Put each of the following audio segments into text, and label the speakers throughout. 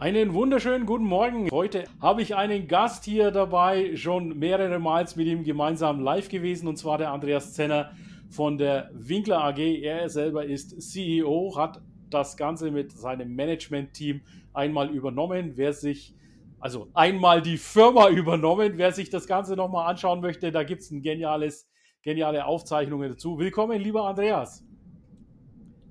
Speaker 1: Einen wunderschönen guten Morgen. Heute habe ich einen Gast hier dabei, schon mehrere Mal mit ihm gemeinsam live gewesen, und zwar der Andreas Zenner von der Winkler AG. Er selber ist CEO, hat das Ganze mit seinem Management-Team einmal übernommen. Wer sich, also einmal die Firma übernommen, wer sich das Ganze nochmal anschauen möchte, da gibt es ein geniales, geniale Aufzeichnungen dazu. Willkommen, lieber Andreas.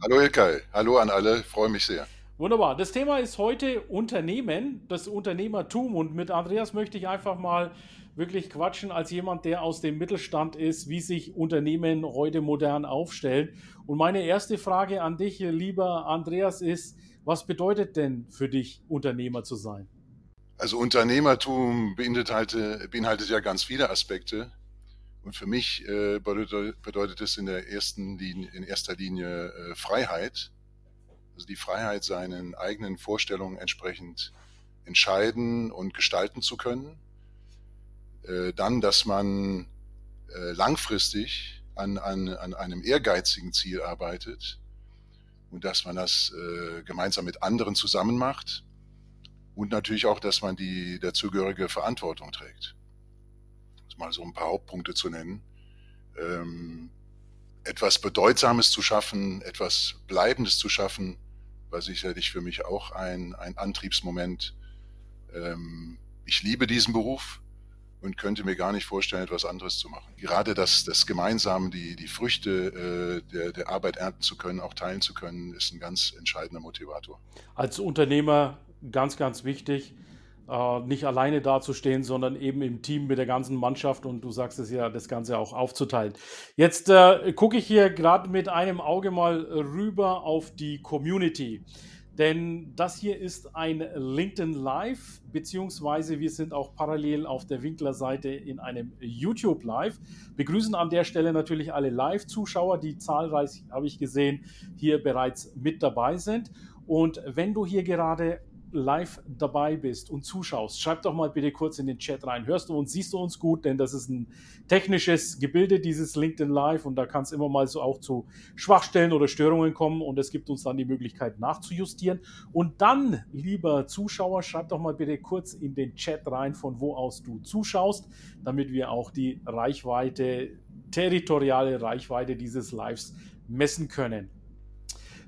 Speaker 2: Hallo Ilkay, hallo an alle, freue mich sehr.
Speaker 1: Wunderbar. Das Thema ist heute Unternehmen, das Unternehmertum. Und mit Andreas möchte ich einfach mal wirklich quatschen als jemand, der aus dem Mittelstand ist, wie sich Unternehmen heute modern aufstellen. Und meine erste Frage an dich, lieber Andreas, ist, was bedeutet denn für dich, Unternehmer zu sein?
Speaker 2: Also Unternehmertum beinhaltet, beinhaltet ja ganz viele Aspekte. Und für mich äh, bedeutet, es in in erster Linie äh, Freiheit also die Freiheit, seinen eigenen Vorstellungen entsprechend entscheiden und gestalten zu können. Äh, dann, dass man äh, langfristig an, an, an einem ehrgeizigen Ziel arbeitet und dass man das äh, gemeinsam mit anderen zusammen macht und natürlich auch, dass man die dazugehörige Verantwortung trägt. Um mal so ein paar Hauptpunkte zu nennen. Ähm, etwas Bedeutsames zu schaffen, etwas Bleibendes zu schaffen, war sicherlich für mich auch ein, ein Antriebsmoment. Ähm, ich liebe diesen Beruf und könnte mir gar nicht vorstellen, etwas anderes zu machen. Gerade das, das gemeinsam die, die Früchte äh, der, der Arbeit ernten zu können, auch teilen zu können, ist ein ganz entscheidender Motivator.
Speaker 1: Als Unternehmer ganz, ganz wichtig, äh, nicht alleine dazustehen, sondern eben im Team mit der ganzen Mannschaft und du sagst es ja, das Ganze auch aufzuteilen. Jetzt äh, gucke ich hier gerade mit einem Auge mal rüber auf die Community. Denn das hier ist ein LinkedIn Live, beziehungsweise wir sind auch parallel auf der Winkler-Seite in einem YouTube Live. Begrüßen an der Stelle natürlich alle Live-Zuschauer, die zahlreich, habe ich gesehen, hier bereits mit dabei sind. Und wenn du hier gerade live dabei bist und zuschaust, schreib doch mal bitte kurz in den Chat rein. Hörst du uns, siehst du uns gut? Denn das ist ein technisches Gebilde, dieses LinkedIn Live und da kann es immer mal so auch zu Schwachstellen oder Störungen kommen und es gibt uns dann die Möglichkeit nachzujustieren. Und dann, lieber Zuschauer, schreib doch mal bitte kurz in den Chat rein, von wo aus du zuschaust, damit wir auch die Reichweite, territoriale Reichweite dieses Lives messen können.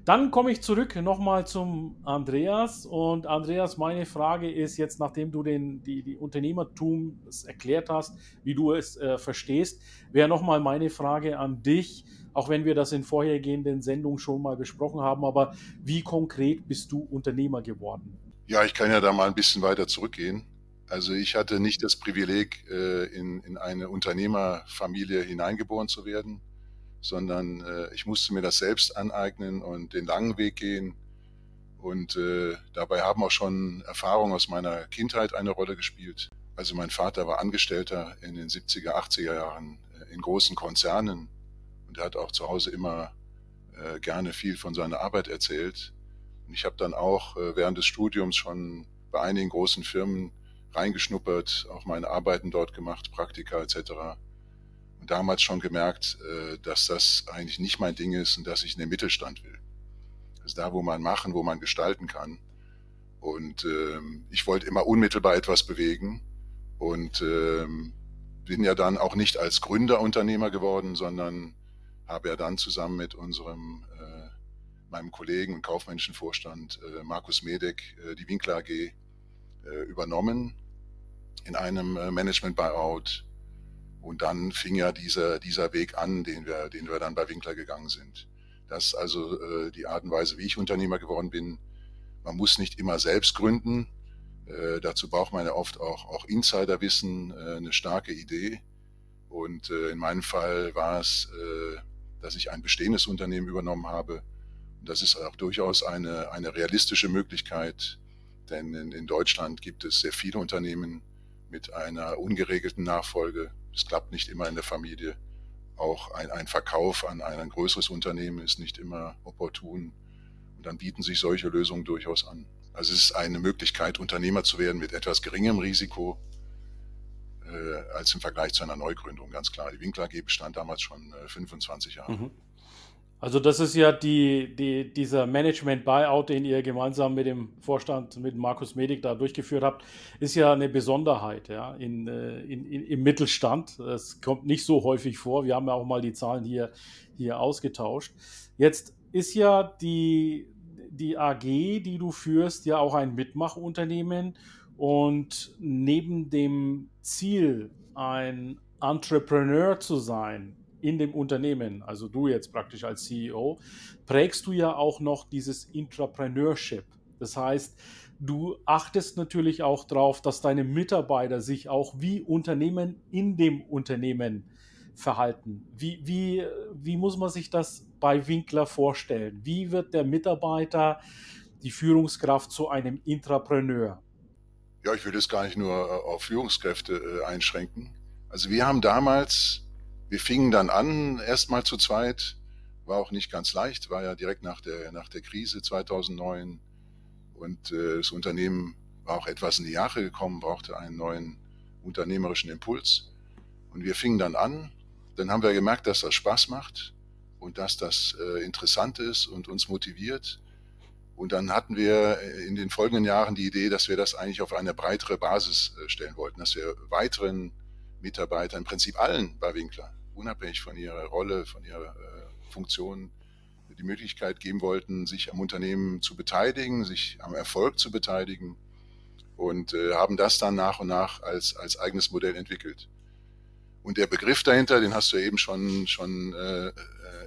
Speaker 1: Dann komme ich zurück nochmal zum Andreas. Und Andreas, meine Frage ist jetzt, nachdem du den, die, die Unternehmertum erklärt hast, wie du es äh, verstehst, wäre nochmal meine Frage an dich, auch wenn wir das in vorhergehenden Sendungen schon mal besprochen haben, aber wie konkret bist du Unternehmer geworden?
Speaker 2: Ja, ich kann ja da mal ein bisschen weiter zurückgehen. Also ich hatte nicht das Privileg, äh, in, in eine Unternehmerfamilie hineingeboren zu werden sondern äh, ich musste mir das selbst aneignen und den langen Weg gehen. Und äh, dabei haben auch schon Erfahrungen aus meiner Kindheit eine Rolle gespielt. Also mein Vater war Angestellter in den 70er, 80er Jahren äh, in großen Konzernen und er hat auch zu Hause immer äh, gerne viel von seiner Arbeit erzählt. Und ich habe dann auch äh, während des Studiums schon bei einigen großen Firmen reingeschnuppert, auch meine Arbeiten dort gemacht, Praktika etc damals schon gemerkt, äh, dass das eigentlich nicht mein Ding ist und dass ich in den Mittelstand will. Das ist da, wo man machen, wo man gestalten kann. Und ähm, ich wollte immer unmittelbar etwas bewegen und ähm, bin ja dann auch nicht als Gründerunternehmer geworden, sondern habe ja dann zusammen mit unserem äh, meinem Kollegen und kaufmännischen Vorstand äh, Markus Medek die Winkler AG übernommen in einem Management-Buyout und dann fing ja dieser, dieser Weg an, den wir, den wir dann bei Winkler gegangen sind. Das ist also äh, die Art und Weise, wie ich Unternehmer geworden bin. Man muss nicht immer selbst gründen. Äh, dazu braucht man ja oft auch, auch Insiderwissen, äh, eine starke Idee. Und äh, in meinem Fall war es, äh, dass ich ein bestehendes Unternehmen übernommen habe Das ist auch durchaus eine, eine realistische Möglichkeit, denn in, in Deutschland gibt es sehr viele Unternehmen mit einer ungeregelten Nachfolge. Es klappt nicht immer in der Familie. Auch ein, ein Verkauf an ein größeres Unternehmen ist nicht immer opportun. Und dann bieten sich solche Lösungen durchaus an. Also es ist eine Möglichkeit, Unternehmer zu werden mit etwas geringem Risiko äh, als im Vergleich zu einer Neugründung, ganz klar. Die Winkler AG bestand damals schon äh, 25 Jahre. Mhm.
Speaker 1: Also das ist ja die, die, dieser Management-Buyout, den ihr gemeinsam mit dem Vorstand, mit Markus Medik da durchgeführt habt, ist ja eine Besonderheit ja, in, äh, in, in, im Mittelstand. Das kommt nicht so häufig vor. Wir haben ja auch mal die Zahlen hier, hier ausgetauscht. Jetzt ist ja die, die AG, die du führst, ja auch ein Mitmachunternehmen. Und neben dem Ziel, ein Entrepreneur zu sein, in dem Unternehmen, also du jetzt praktisch als CEO, prägst du ja auch noch dieses Intrapreneurship. Das heißt, du achtest natürlich auch darauf, dass deine Mitarbeiter sich auch wie Unternehmen in dem Unternehmen verhalten. Wie, wie, wie muss man sich das bei Winkler vorstellen? Wie wird der Mitarbeiter, die Führungskraft zu einem Intrapreneur?
Speaker 2: Ja, ich will das gar nicht nur äh, auf Führungskräfte äh, einschränken. Also wir haben damals wir fingen dann an, erstmal zu zweit, war auch nicht ganz leicht, war ja direkt nach der, nach der Krise 2009 und äh, das Unternehmen war auch etwas in die Jahre gekommen, brauchte einen neuen unternehmerischen Impuls. Und wir fingen dann an, dann haben wir gemerkt, dass das Spaß macht und dass das äh, interessant ist und uns motiviert. Und dann hatten wir äh, in den folgenden Jahren die Idee, dass wir das eigentlich auf eine breitere Basis äh, stellen wollten, dass wir weiteren Mitarbeitern, im Prinzip allen bei Winkler, unabhängig von ihrer Rolle, von ihrer äh, Funktion, die Möglichkeit geben wollten, sich am Unternehmen zu beteiligen, sich am Erfolg zu beteiligen und äh, haben das dann nach und nach als, als eigenes Modell entwickelt. Und der Begriff dahinter, den hast du eben schon, schon äh, äh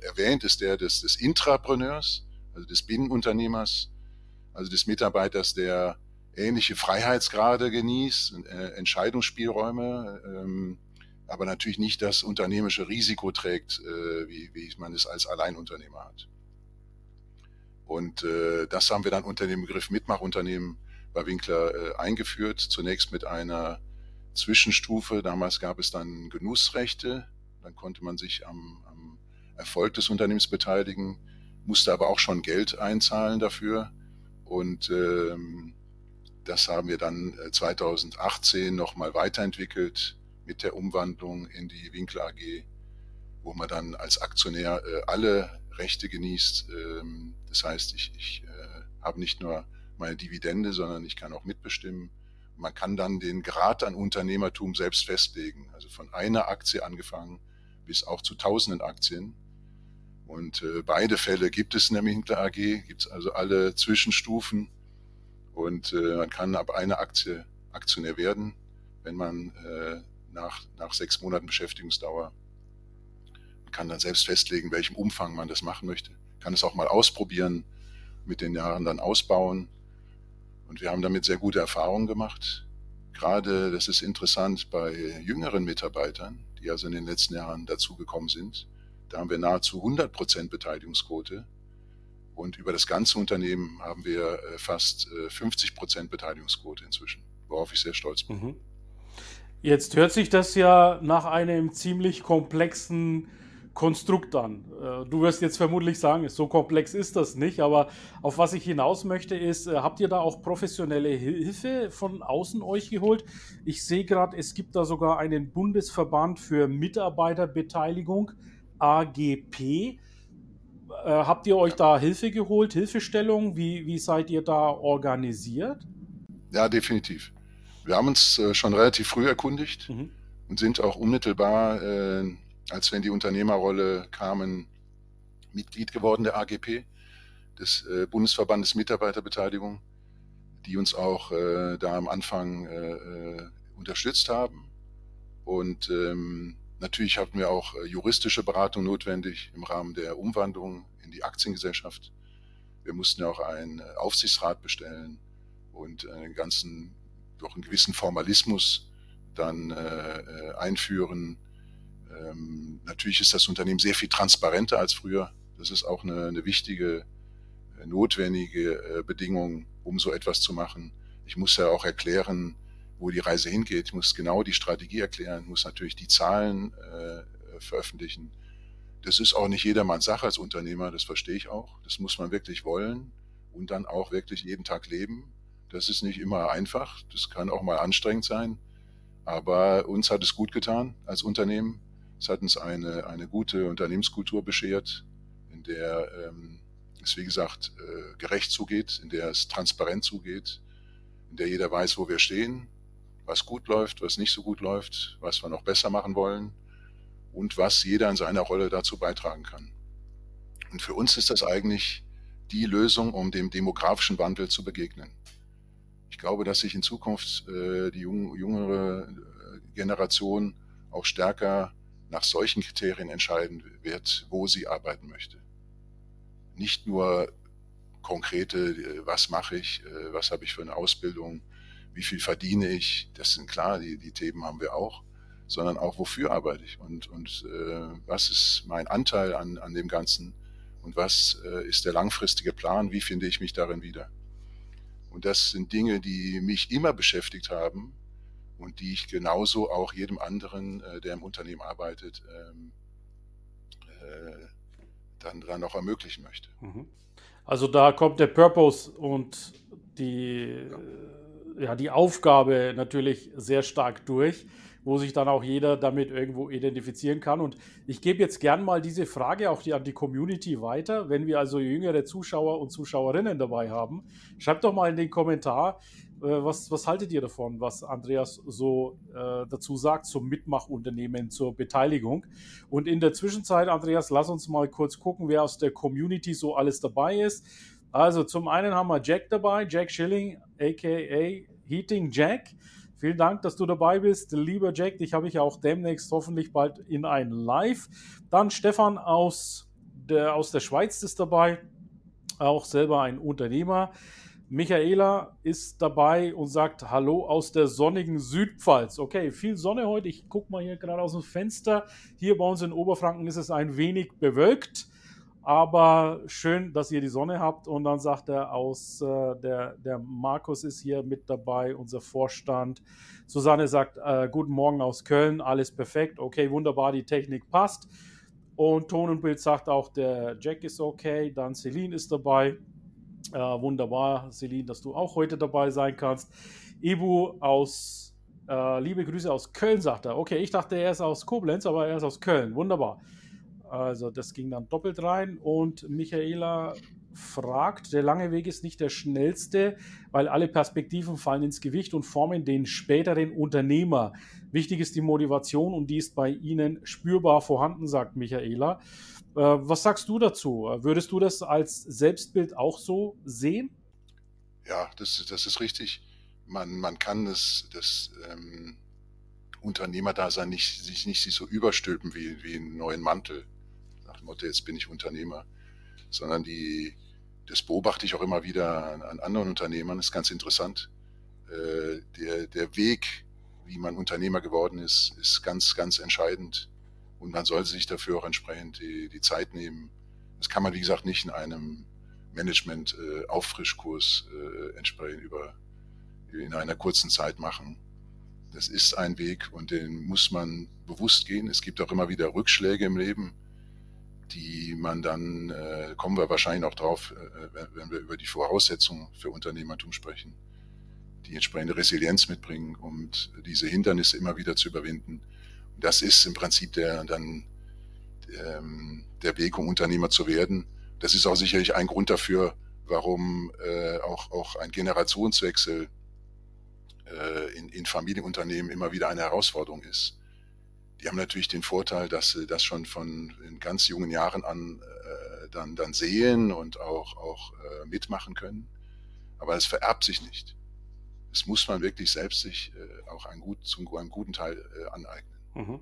Speaker 2: erwähnt, ist der des, des Intrapreneurs, also des Binnenunternehmers, also des Mitarbeiters, der ähnliche Freiheitsgrade genießt, äh, Entscheidungsspielräume, ähm, aber natürlich nicht das unternehmische Risiko trägt, äh, wie, wie man es als Alleinunternehmer hat. Und äh, das haben wir dann unter dem Begriff Mitmachunternehmen bei Winkler äh, eingeführt. Zunächst mit einer Zwischenstufe. Damals gab es dann Genussrechte. Dann konnte man sich am, am Erfolg des Unternehmens beteiligen, musste aber auch schon Geld einzahlen dafür. Und ähm, das haben wir dann 2018 äh, nochmal weiterentwickelt mit der Umwandlung in die Winkler AG, wo man dann als Aktionär äh, alle Rechte genießt. Ähm, das heißt, ich, ich äh, habe nicht nur meine Dividende, sondern ich kann auch mitbestimmen. Man kann dann den Grad an Unternehmertum selbst festlegen, also von einer Aktie angefangen bis auch zu tausenden Aktien. Und äh, beide Fälle gibt es in der Winkler AG, gibt es also alle Zwischenstufen und äh, man kann ab einer Aktie Aktionär werden, wenn man äh, nach, nach sechs Monaten Beschäftigungsdauer. Man kann dann selbst festlegen, welchem Umfang man das machen möchte. Kann es auch mal ausprobieren, mit den Jahren dann ausbauen. Und wir haben damit sehr gute Erfahrungen gemacht. Gerade, das ist interessant, bei jüngeren Mitarbeitern, die also in den letzten Jahren dazugekommen sind, da haben wir nahezu 100 Prozent Beteiligungsquote. Und über das ganze Unternehmen haben wir äh, fast 50 äh, Prozent Beteiligungsquote inzwischen, worauf ich sehr stolz bin. Mhm.
Speaker 1: Jetzt hört sich das ja nach einem ziemlich komplexen Konstrukt an. Äh, du wirst jetzt vermutlich sagen, so komplex ist das nicht, aber auf was ich hinaus möchte ist, äh, habt ihr da auch professionelle Hilfe von außen euch geholt? Ich sehe gerade, es gibt da sogar einen Bundesverband für Mitarbeiterbeteiligung, AGP. Äh, habt ihr euch da Hilfe geholt, Hilfestellung? Wie, wie seid ihr da organisiert?
Speaker 2: Ja, definitiv. Wir haben uns äh, schon relativ früh erkundigt mhm. und sind auch unmittelbar, äh, als wir in die Unternehmerrolle kamen, Mitglied geworden der AGP, des äh, Bundesverbandes Mitarbeiterbeteiligung, die uns auch äh, da am Anfang äh, äh, unterstützt haben. Und ähm, natürlich hatten wir auch juristische Beratung notwendig im Rahmen der Umwandlung in die Aktiengesellschaft. Wir mussten ja auch einen Aufsichtsrat bestellen und einen ganzen doch einen gewissen Formalismus dann äh, äh, einführen. Ähm, natürlich ist das Unternehmen sehr viel transparenter als früher. Das ist auch eine, eine wichtige notwendige Bedingung, um so etwas zu machen. Ich muss ja auch erklären, wo die Reise hingeht. Ich muss genau die Strategie erklären, muss natürlich die Zahlen äh, veröffentlichen. Das ist auch nicht jedermanns Sache als Unternehmer, das verstehe ich auch. Das muss man wirklich wollen und dann auch wirklich jeden Tag leben. Das ist nicht immer einfach, das kann auch mal anstrengend sein, aber uns hat es gut getan als Unternehmen. Es hat uns eine, eine gute Unternehmenskultur beschert, in der ähm, es, wie gesagt, äh, gerecht zugeht, in der es transparent zugeht, in der jeder weiß, wo wir stehen, was gut läuft, was nicht so gut läuft, was wir noch besser machen wollen und was jeder in seiner Rolle dazu beitragen kann. Und für uns ist das eigentlich die Lösung, um dem demografischen Wandel zu begegnen. Ich glaube, dass sich in Zukunft äh, die jung, jüngere äh, Generation auch stärker nach solchen Kriterien entscheiden wird, wo sie arbeiten möchte. Nicht nur konkrete, äh, was mache ich, äh, was habe ich für eine Ausbildung, wie viel verdiene ich, das sind klar, die, die Themen haben wir auch, sondern auch, wofür arbeite ich und, und äh, was ist mein Anteil an, an dem Ganzen und was äh, ist der langfristige Plan, wie finde ich mich darin wieder. Und das sind Dinge, die mich immer beschäftigt haben und die ich genauso auch jedem anderen, äh, der im Unternehmen arbeitet, ähm, äh, dann, dann auch ermöglichen möchte. Mhm.
Speaker 1: Also da kommt der Purpose und die ja ja, die Aufgabe natürlich sehr stark durch, wo sich dann auch jeder damit irgendwo identifizieren kann. Und ich gebe jetzt gern mal diese Frage auch die, an die Community weiter. Wenn wir also jüngere Zuschauer und Zuschauerinnen dabei haben, schreibt doch mal in den Kommentar, äh, was, was haltet ihr davon, was Andreas so äh, dazu sagt zum Mitmachunternehmen, zur Beteiligung. Und in der Zwischenzeit, Andreas, lass uns mal kurz gucken, wer aus der Community so alles dabei ist. Also zum einen haben wir Jack dabei, Jack Schilling, aka Heating Jack. Vielen Dank, dass du dabei bist. Lieber Jack, dich habe ich auch demnächst hoffentlich bald in ein Live. Dann Stefan aus der, aus der Schweiz ist dabei, auch selber ein Unternehmer. Michaela ist dabei und sagt Hallo aus der sonnigen Südpfalz. Okay, viel Sonne heute. Ich gucke mal hier gerade aus dem Fenster. Hier bei uns in Oberfranken ist es ein wenig bewölkt. Aber schön, dass ihr die Sonne habt. Und dann sagt er aus, äh, der, der Markus ist hier mit dabei, unser Vorstand. Susanne sagt, äh, guten Morgen aus Köln, alles perfekt. Okay, wunderbar, die Technik passt. Und Ton und Bild sagt auch, der Jack ist okay. Dann Celine ist dabei. Äh, wunderbar, Celine, dass du auch heute dabei sein kannst. Ibu aus, äh, liebe Grüße aus Köln, sagt er. Okay, ich dachte, er ist aus Koblenz, aber er ist aus Köln. Wunderbar. Also das ging dann doppelt rein und Michaela fragt, der lange Weg ist nicht der schnellste, weil alle Perspektiven fallen ins Gewicht und formen den späteren Unternehmer. Wichtig ist die Motivation und die ist bei Ihnen spürbar vorhanden, sagt Michaela. Äh, was sagst du dazu? Würdest du das als Selbstbild auch so sehen?
Speaker 2: Ja, das, das ist richtig. Man, man kann das, das ähm, Unternehmerdasein nicht, sich nicht so überstülpen wie, wie einen neuen Mantel dem Motto, jetzt bin ich Unternehmer, sondern die, das beobachte ich auch immer wieder an, an anderen Unternehmern, das ist ganz interessant. Äh, der, der Weg, wie man Unternehmer geworden ist, ist ganz, ganz entscheidend. Und man sollte sich dafür auch entsprechend die, die Zeit nehmen. Das kann man, wie gesagt, nicht in einem Management-Auffrischkurs äh, äh, entsprechend über, in einer kurzen Zeit machen. Das ist ein Weg und den muss man bewusst gehen. Es gibt auch immer wieder Rückschläge im Leben die man dann, äh, kommen wir wahrscheinlich noch drauf, äh, wenn wir über die Voraussetzungen für Unternehmertum sprechen, die entsprechende Resilienz mitbringen, um diese Hindernisse immer wieder zu überwinden. Und das ist im Prinzip der, dann, ähm, der Weg, um Unternehmer zu werden. Das ist auch sicherlich ein Grund dafür, warum äh, auch, auch ein Generationswechsel äh, in, in Familienunternehmen immer wieder eine Herausforderung ist die haben natürlich den Vorteil, dass sie das schon von in ganz jungen Jahren an äh, dann, dann sehen und auch, auch äh, mitmachen können. Aber es vererbt sich nicht. Es muss man wirklich selbst sich äh, auch ein gut, zum einem guten Teil äh, aneignen. Mhm.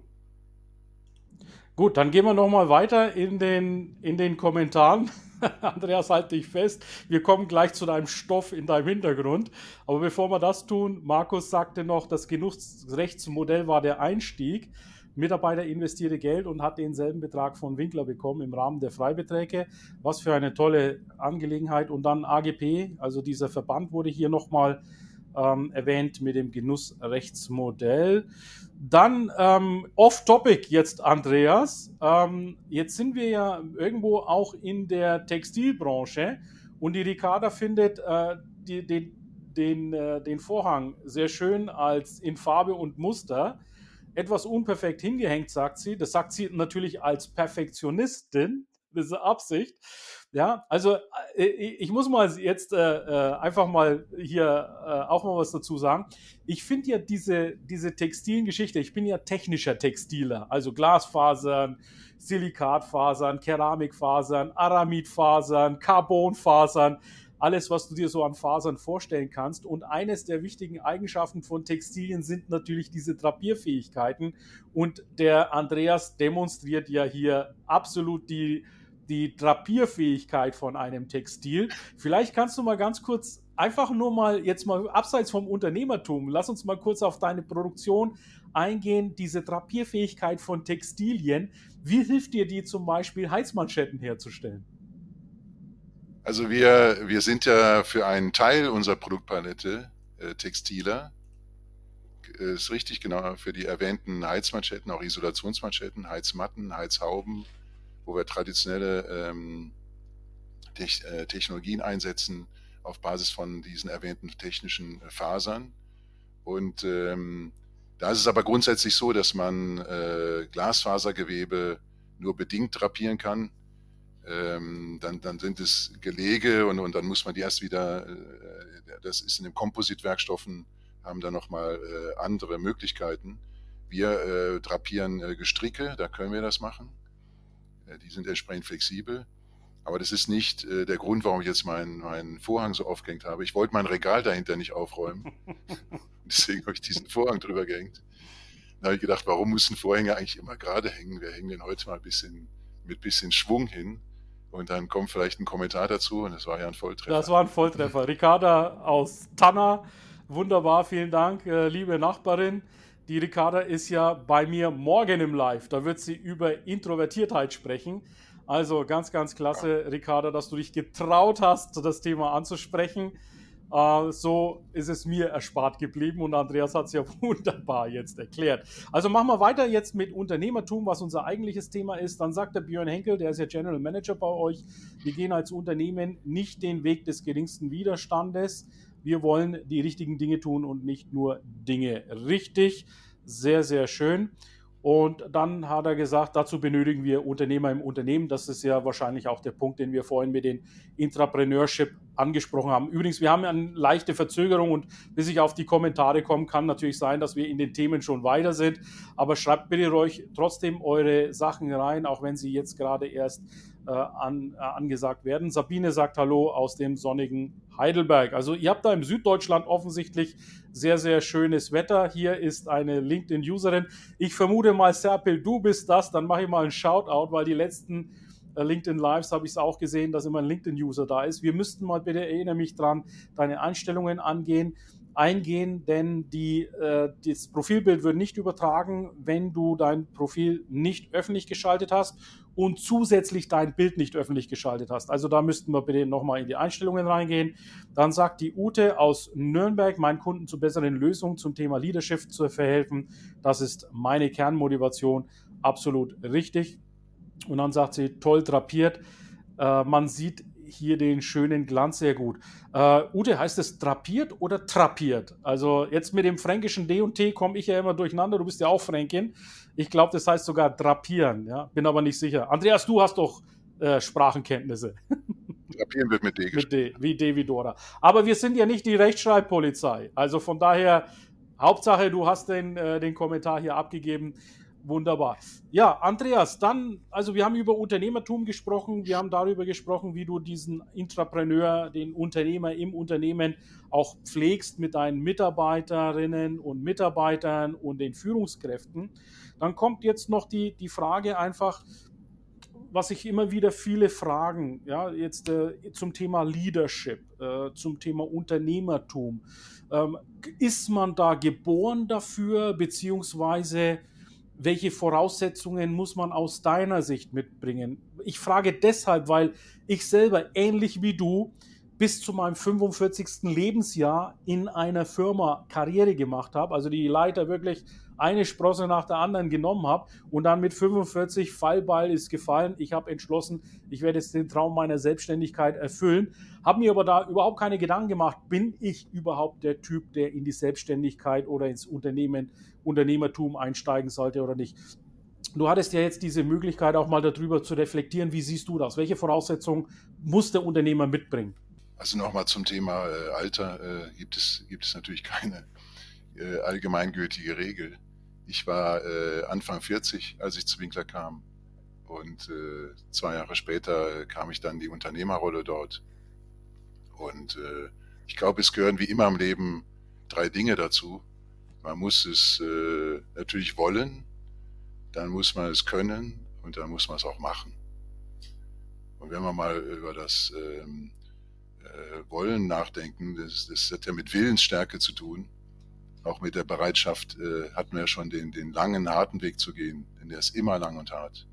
Speaker 1: Gut, dann gehen wir nochmal weiter in den, in den Kommentaren. Andreas, halt dich fest. Wir kommen gleich zu deinem Stoff in deinem Hintergrund. Aber bevor wir das tun, Markus sagte noch, das Genussrechtsmodell war der Einstieg. Mitarbeiter investierte Geld und hat denselben Betrag von Winkler bekommen im Rahmen der Freibeträge. Was für eine tolle Angelegenheit. Und dann AGP, also dieser Verband wurde hier nochmal ähm, erwähnt mit dem Genussrechtsmodell. Dann ähm, off-topic jetzt, Andreas. Ähm, jetzt sind wir ja irgendwo auch in der Textilbranche und die Ricarda findet äh, die, den, äh, den Vorhang sehr schön als in Farbe und Muster. Etwas unperfekt hingehängt, sagt sie. Das sagt sie natürlich als Perfektionistin, diese Absicht. Ja, also äh, ich muss mal jetzt äh, äh, einfach mal hier äh, auch mal was dazu sagen. Ich finde ja diese, diese textilen Geschichte, ich bin ja technischer Textiler, also Glasfasern, Silikatfasern, Keramikfasern, Aramidfasern, Carbonfasern alles, was du dir so an Fasern vorstellen kannst. Und eines der wichtigen Eigenschaften von Textilien sind natürlich diese Drapierfähigkeiten. Und der Andreas demonstriert ja hier absolut die, die Drapierfähigkeit von einem Textil. Vielleicht kannst du mal ganz kurz einfach nur mal jetzt mal abseits vom Unternehmertum, lass uns mal kurz auf deine Produktion eingehen, diese Drapierfähigkeit von Textilien. Wie hilft dir die zum Beispiel Heizmanschetten herzustellen?
Speaker 2: Also wir, wir sind ja für einen Teil unserer Produktpalette äh, Textiler. Äh, ist richtig, genau, für die erwähnten Heizmanschetten, auch Isolationsmanschetten, Heizmatten, Heizhauben, wo wir traditionelle ähm, Te äh, Technologien einsetzen auf Basis von diesen erwähnten technischen äh, Fasern. Und ähm, da ist es aber grundsätzlich so, dass man äh, Glasfasergewebe nur bedingt drapieren kann ähm, dann, dann sind es Gelege und, und dann muss man die erst wieder, äh, das ist in den Kompositwerkstoffen, haben da nochmal äh, andere Möglichkeiten. Wir äh, drapieren äh, Gestricke, da können wir das machen. Äh, die sind entsprechend flexibel. Aber das ist nicht äh, der Grund, warum ich jetzt meinen, meinen Vorhang so aufgehängt habe. Ich wollte mein Regal dahinter nicht aufräumen. Deswegen habe ich diesen Vorhang drüber gehängt. Da habe ich gedacht, warum müssen Vorhänge eigentlich immer gerade hängen? Wir hängen den heute mal ein bisschen mit bisschen Schwung hin. Und dann kommt vielleicht ein Kommentar dazu und das war ja ein Volltreffer.
Speaker 1: Das war ein Volltreffer. Ricarda aus Tanna, wunderbar, vielen Dank, äh, liebe Nachbarin. Die Ricarda ist ja bei mir morgen im Live. Da wird sie über Introvertiertheit sprechen. Also ganz, ganz klasse, ja. Ricarda, dass du dich getraut hast, das Thema anzusprechen. Äh, so ist es mir erspart geblieben und Andreas hat es ja wunderbar jetzt erklärt. Also machen wir weiter jetzt mit Unternehmertum, was unser eigentliches Thema ist. Dann sagt der Björn Henkel, der ist ja General Manager bei euch, wir gehen als Unternehmen nicht den Weg des geringsten Widerstandes. Wir wollen die richtigen Dinge tun und nicht nur Dinge richtig. Sehr, sehr schön. Und dann hat er gesagt, dazu benötigen wir Unternehmer im Unternehmen. Das ist ja wahrscheinlich auch der Punkt, den wir vorhin mit den Intrapreneurship angesprochen haben. Übrigens, wir haben eine leichte Verzögerung und bis ich auf die Kommentare komme, kann natürlich sein, dass wir in den Themen schon weiter sind. Aber schreibt bitte euch trotzdem eure Sachen rein, auch wenn sie jetzt gerade erst an, äh, angesagt werden. Sabine sagt Hallo aus dem sonnigen Heidelberg. Also ihr habt da im Süddeutschland offensichtlich sehr, sehr schönes Wetter. Hier ist eine LinkedIn-Userin. Ich vermute mal, Serpil, du bist das. Dann mache ich mal einen Shoutout, weil die letzten äh, LinkedIn Lives habe ich es auch gesehen, dass immer ein LinkedIn-User da ist. Wir müssten mal bitte, erinnere mich dran, deine Einstellungen angehen eingehen, denn die, äh, das Profilbild wird nicht übertragen, wenn du dein Profil nicht öffentlich geschaltet hast und zusätzlich dein Bild nicht öffentlich geschaltet hast. Also da müssten wir bitte nochmal in die Einstellungen reingehen. Dann sagt die Ute aus Nürnberg, meinen Kunden zu besseren Lösungen zum Thema Leadership zu verhelfen. Das ist meine Kernmotivation. Absolut richtig. Und dann sagt sie, toll drapiert. Äh, man sieht hier den schönen Glanz sehr gut. Äh, Ute, heißt es drapiert oder trapiert? Also jetzt mit dem fränkischen D und T komme ich ja immer durcheinander. Du bist ja auch Fränkin. Ich glaube, das heißt sogar drapieren. Ja? Bin aber nicht sicher. Andreas, du hast doch äh, Sprachenkenntnisse.
Speaker 2: Drapieren wird mit D
Speaker 1: gesprochen. Mit D, wie D wie Dora. Aber wir sind ja nicht die Rechtschreibpolizei. Also von daher, Hauptsache, du hast den, äh, den Kommentar hier abgegeben. Wunderbar. Ja, Andreas, dann, also wir haben über Unternehmertum gesprochen, wir haben darüber gesprochen, wie du diesen Intrapreneur, den Unternehmer im Unternehmen auch pflegst mit deinen Mitarbeiterinnen und Mitarbeitern und den Führungskräften. Dann kommt jetzt noch die, die Frage einfach, was ich immer wieder viele fragen, ja, jetzt äh, zum Thema Leadership, äh, zum Thema Unternehmertum. Ähm, ist man da geboren dafür, beziehungsweise welche Voraussetzungen muss man aus deiner Sicht mitbringen? Ich frage deshalb, weil ich selber ähnlich wie du bis zu meinem 45. Lebensjahr in einer Firma Karriere gemacht habe, also die Leiter wirklich eine Sprosse nach der anderen genommen habe und dann mit 45 Fallball ist gefallen. Ich habe entschlossen, ich werde jetzt den Traum meiner Selbstständigkeit erfüllen. Habe mir aber da überhaupt keine Gedanken gemacht, bin ich überhaupt der Typ, der in die Selbstständigkeit oder ins Unternehmen, Unternehmertum einsteigen sollte oder nicht. Du hattest ja jetzt diese Möglichkeit auch mal darüber zu reflektieren. Wie siehst du das? Welche Voraussetzungen muss der Unternehmer mitbringen?
Speaker 2: Also nochmal zum Thema äh, Alter äh, gibt, es, gibt es natürlich keine äh, allgemeingültige Regel. Ich war äh, Anfang 40, als ich zu Winkler kam. Und äh, zwei Jahre später kam ich dann die Unternehmerrolle dort. Und äh, ich glaube, es gehören wie immer im Leben drei Dinge dazu. Man muss es äh, natürlich wollen, dann muss man es können und dann muss man es auch machen. Und wenn wir mal über das ähm, äh, Wollen nachdenken, das, das hat ja mit Willensstärke zu tun. Auch mit der Bereitschaft äh, hatten wir schon den, den langen, harten Weg zu gehen, denn der ist immer lang und hart.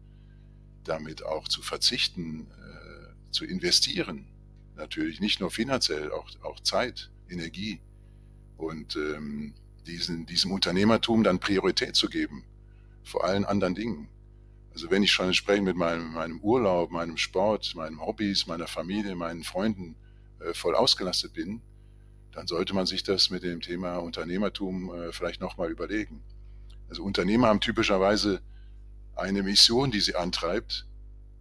Speaker 2: Damit auch zu verzichten, äh, zu investieren. Natürlich nicht nur finanziell, auch, auch Zeit, Energie. Und ähm, diesen, diesem Unternehmertum dann Priorität zu geben, vor allen anderen Dingen. Also wenn ich schon entsprechend mit meinem, meinem Urlaub, meinem Sport, meinen Hobbys, meiner Familie, meinen Freunden äh, voll ausgelastet bin, dann sollte man sich das mit dem Thema Unternehmertum äh, vielleicht nochmal überlegen. Also Unternehmer haben typischerweise eine Mission, die sie antreibt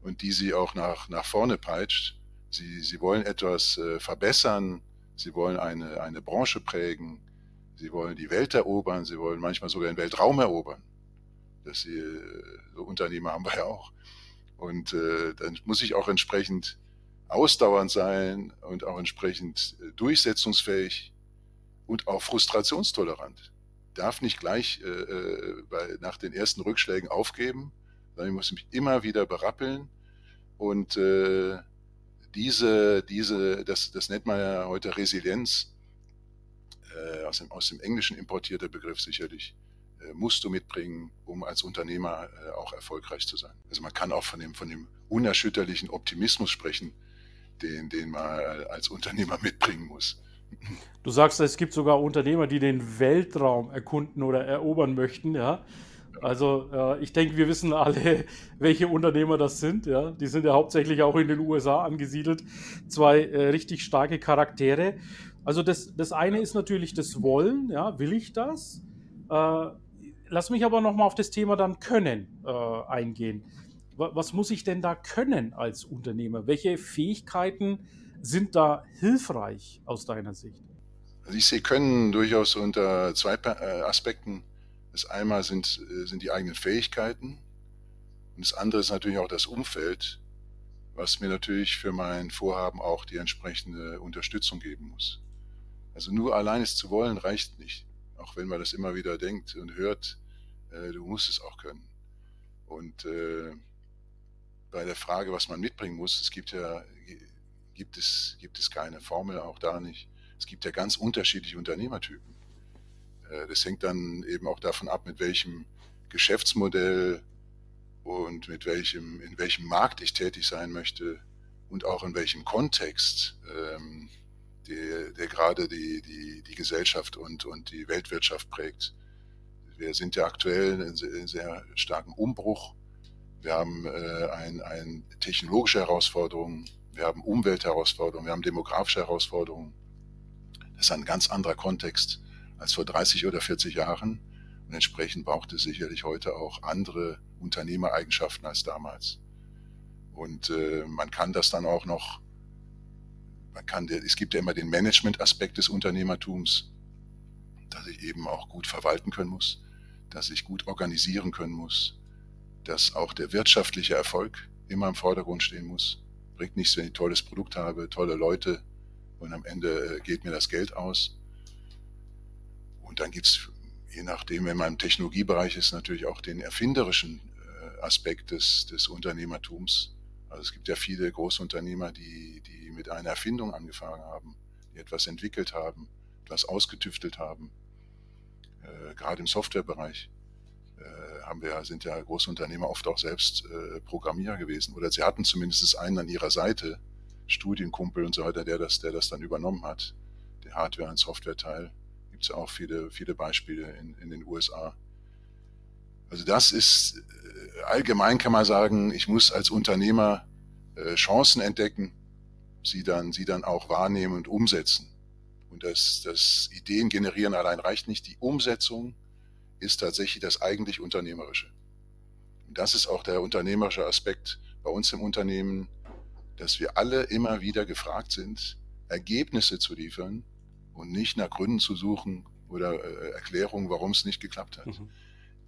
Speaker 2: und die sie auch nach, nach vorne peitscht. Sie, sie wollen etwas äh, verbessern, sie wollen eine, eine Branche prägen, sie wollen die Welt erobern, sie wollen manchmal sogar den Weltraum erobern. Das sie, so Unternehmer haben wir ja auch. Und äh, dann muss ich auch entsprechend ausdauernd sein und auch entsprechend äh, durchsetzungsfähig und auch frustrationstolerant. Darf nicht gleich äh, äh, bei, nach den ersten Rückschlägen aufgeben, sondern ich muss mich immer wieder berappeln und äh, diese, diese, das, das nennt man ja heute Resilienz, äh, aus, dem, aus dem Englischen importierter Begriff sicherlich, äh, musst du mitbringen, um als Unternehmer äh, auch erfolgreich zu sein. Also man kann auch von dem, von dem unerschütterlichen Optimismus sprechen, den, den man als Unternehmer mitbringen muss.
Speaker 1: Du sagst, es gibt sogar Unternehmer, die den Weltraum erkunden oder erobern möchten, ja. Also äh, ich denke, wir wissen alle, welche Unternehmer das sind. Ja? Die sind ja hauptsächlich auch in den USA angesiedelt. Zwei äh, richtig starke Charaktere. Also das, das eine ist natürlich das Wollen. Ja? Will ich das? Äh, lass mich aber nochmal auf das Thema dann Können äh, eingehen was muss ich denn da können als Unternehmer? Welche Fähigkeiten sind da hilfreich aus deiner Sicht?
Speaker 2: Also ich sehe Können durchaus unter zwei äh, Aspekten. Das einmal sind, äh, sind die eigenen Fähigkeiten und das andere ist natürlich auch das Umfeld, was mir natürlich für mein Vorhaben auch die entsprechende Unterstützung geben muss. Also nur allein es zu wollen reicht nicht, auch wenn man das immer wieder denkt und hört, äh, du musst es auch können. Und bei der Frage, was man mitbringen muss, es gibt ja, gibt es, gibt es keine Formel, auch da nicht. Es gibt ja ganz unterschiedliche Unternehmertypen. Äh, das hängt dann eben auch davon ab, mit welchem Geschäftsmodell und mit welchem, in welchem Markt ich tätig sein möchte und auch in welchem Kontext, ähm, der, der gerade die, die, die Gesellschaft und, und die Weltwirtschaft prägt. Wir sind ja aktuell in sehr starken Umbruch wir haben äh, ein, ein technologische Herausforderungen, wir haben Umweltherausforderungen, wir haben demografische Herausforderungen. Das ist ein ganz anderer Kontext als vor 30 oder 40 Jahren. Und entsprechend braucht es sicherlich heute auch andere Unternehmereigenschaften als damals. Und äh, man kann das dann auch noch, man kann, es gibt ja immer den Management-Aspekt des Unternehmertums, dass ich eben auch gut verwalten können muss, dass ich gut organisieren können muss, dass auch der wirtschaftliche Erfolg immer im Vordergrund stehen muss. Bringt nichts, wenn ich ein tolles Produkt habe, tolle Leute und am Ende äh, geht mir das Geld aus. Und dann gibt es, je nachdem, wenn man im Technologiebereich ist, natürlich auch den erfinderischen äh, Aspekt des, des Unternehmertums. Also es gibt ja viele Großunternehmer, die, die mit einer Erfindung angefangen haben, die etwas entwickelt haben, etwas ausgetüftelt haben, äh, gerade im Softwarebereich haben wir, sind ja Großunternehmer oft auch selbst äh, Programmierer gewesen. Oder sie hatten zumindest einen an ihrer Seite, Studienkumpel und so weiter, der das, der das dann übernommen hat. Der Hardware- und Software-Teil. Gibt es auch viele, viele Beispiele in, in den USA. Also das ist äh, allgemein kann man sagen, ich muss als Unternehmer äh, Chancen entdecken, sie dann, sie dann auch wahrnehmen und umsetzen. Und das, das Ideen generieren allein reicht nicht. Die Umsetzung ist tatsächlich das eigentlich Unternehmerische. Und das ist auch der unternehmerische Aspekt bei uns im Unternehmen, dass wir alle immer wieder gefragt sind, Ergebnisse zu liefern und nicht nach Gründen zu suchen oder äh, Erklärungen, warum es nicht geklappt hat. Mhm.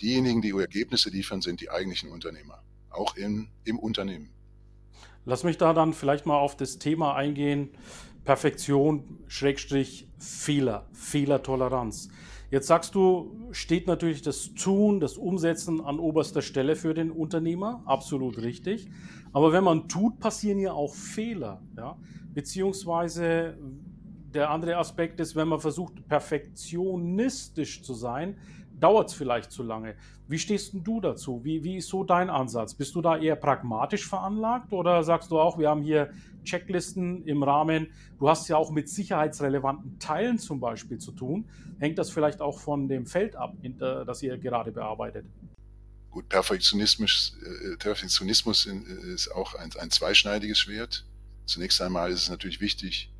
Speaker 2: Diejenigen, die Ergebnisse liefern, sind die eigentlichen Unternehmer, auch im, im Unternehmen.
Speaker 1: Lass mich da dann vielleicht mal auf das Thema eingehen, Perfektion, Schrägstrich, Fehler, Fehlertoleranz. Jetzt sagst du, steht natürlich das Tun, das Umsetzen an oberster Stelle für den Unternehmer, absolut richtig. Aber wenn man tut, passieren ja auch Fehler. Ja? Beziehungsweise der andere Aspekt ist, wenn man versucht, perfektionistisch zu sein, dauert es vielleicht zu lange. Wie stehst du dazu? Wie, wie ist so dein Ansatz? Bist du da eher pragmatisch veranlagt oder sagst du auch, wir haben hier Checklisten im Rahmen, du hast ja auch mit sicherheitsrelevanten Teilen zum Beispiel zu tun. Hängt das vielleicht auch von dem Feld ab, das ihr gerade bearbeitet?
Speaker 2: Gut, Perfektionismus, äh, Perfektionismus ist auch ein, ein zweischneidiges Schwert. Zunächst einmal ist es natürlich wichtig,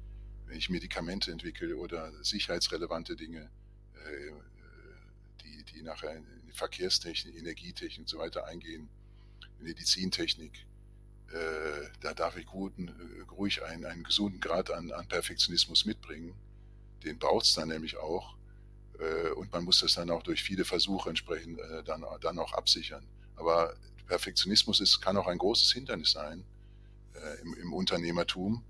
Speaker 2: wenn ich Medikamente entwickle oder sicherheitsrelevante Dinge, äh, die nachher in die Verkehrstechnik, Energietechnik und so weiter eingehen, Medizintechnik, äh, da darf ich guten, äh, ruhig einen, einen gesunden Grad an, an Perfektionismus mitbringen. Den braucht es dann nämlich auch. Äh, und man muss das dann auch durch viele Versuche entsprechend äh, dann, dann auch absichern. Aber Perfektionismus ist, kann auch ein großes Hindernis sein äh, im, im Unternehmertum